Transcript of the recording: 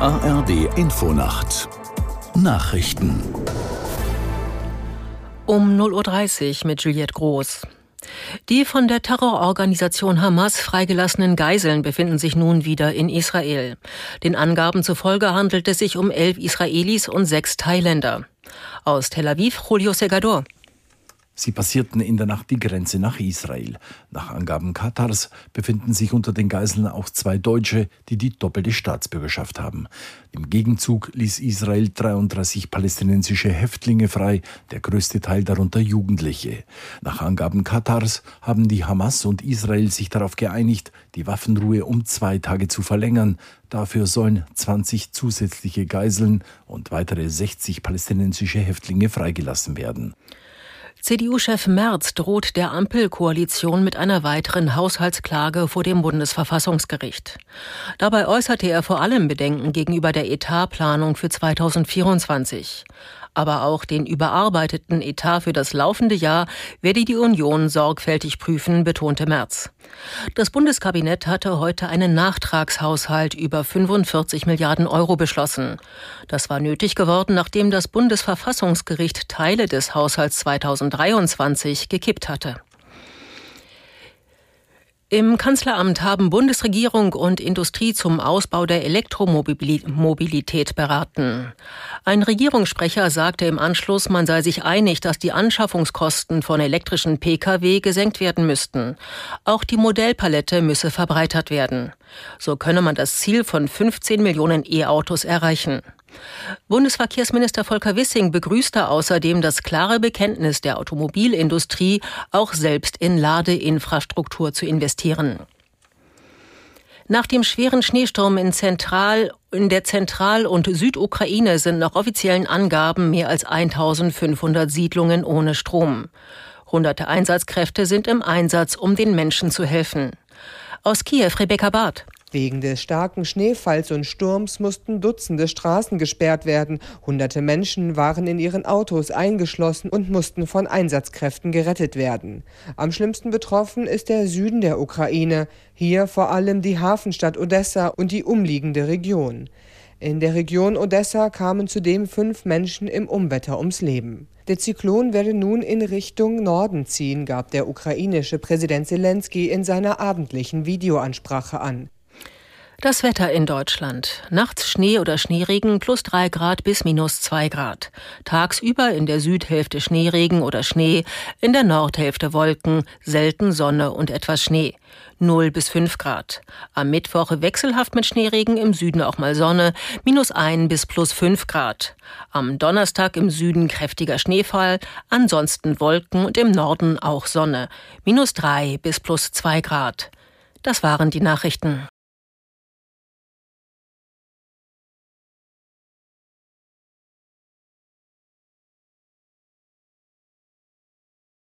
ARD Infonacht Nachrichten um 0.30 Uhr mit Juliette Groß. Die von der Terrororganisation Hamas freigelassenen Geiseln befinden sich nun wieder in Israel. Den Angaben zufolge handelt es sich um elf Israelis und sechs Thailänder. Aus Tel Aviv, Julio Segador. Sie passierten in der Nacht die Grenze nach Israel. Nach Angaben Katars befinden sich unter den Geiseln auch zwei Deutsche, die die doppelte Staatsbürgerschaft haben. Im Gegenzug ließ Israel 33 palästinensische Häftlinge frei, der größte Teil darunter Jugendliche. Nach Angaben Katars haben die Hamas und Israel sich darauf geeinigt, die Waffenruhe um zwei Tage zu verlängern. Dafür sollen 20 zusätzliche Geiseln und weitere 60 palästinensische Häftlinge freigelassen werden. CDU-Chef Merz droht der Ampelkoalition mit einer weiteren Haushaltsklage vor dem Bundesverfassungsgericht. Dabei äußerte er vor allem Bedenken gegenüber der Etatplanung für 2024 aber auch den überarbeiteten Etat für das laufende Jahr werde die Union sorgfältig prüfen, betonte Merz. Das Bundeskabinett hatte heute einen Nachtragshaushalt über 45 Milliarden Euro beschlossen. Das war nötig geworden, nachdem das Bundesverfassungsgericht Teile des Haushalts 2023 gekippt hatte. Im Kanzleramt haben Bundesregierung und Industrie zum Ausbau der Elektromobilität beraten. Ein Regierungssprecher sagte im Anschluss, man sei sich einig, dass die Anschaffungskosten von elektrischen Pkw gesenkt werden müssten. Auch die Modellpalette müsse verbreitert werden. So könne man das Ziel von 15 Millionen E-Autos erreichen. Bundesverkehrsminister Volker Wissing begrüßte außerdem das klare Bekenntnis der Automobilindustrie, auch selbst in Ladeinfrastruktur zu investieren. Nach dem schweren Schneesturm in, Zentral, in der Zentral- und Südukraine sind nach offiziellen Angaben mehr als 1500 Siedlungen ohne Strom. Hunderte Einsatzkräfte sind im Einsatz, um den Menschen zu helfen. Aus Kiew Rebecca Barth. Wegen des starken Schneefalls und Sturms mussten Dutzende Straßen gesperrt werden. Hunderte Menschen waren in ihren Autos eingeschlossen und mussten von Einsatzkräften gerettet werden. Am schlimmsten betroffen ist der Süden der Ukraine. Hier vor allem die Hafenstadt Odessa und die umliegende Region. In der Region Odessa kamen zudem fünf Menschen im Umwetter ums Leben. Der Zyklon werde nun in Richtung Norden ziehen, gab der ukrainische Präsident Zelensky in seiner abendlichen Videoansprache an. Das Wetter in Deutschland. Nachts Schnee oder Schneeregen plus drei Grad bis minus zwei Grad. Tagsüber in der Südhälfte Schneeregen oder Schnee, in der Nordhälfte Wolken, selten Sonne und etwas Schnee. 0 bis 5 Grad. Am Mittwoch wechselhaft mit Schneeregen, im Süden auch mal Sonne, minus 1 bis plus 5 Grad. Am Donnerstag im Süden kräftiger Schneefall, ansonsten Wolken und im Norden auch Sonne, minus 3 bis plus 2 Grad. Das waren die Nachrichten.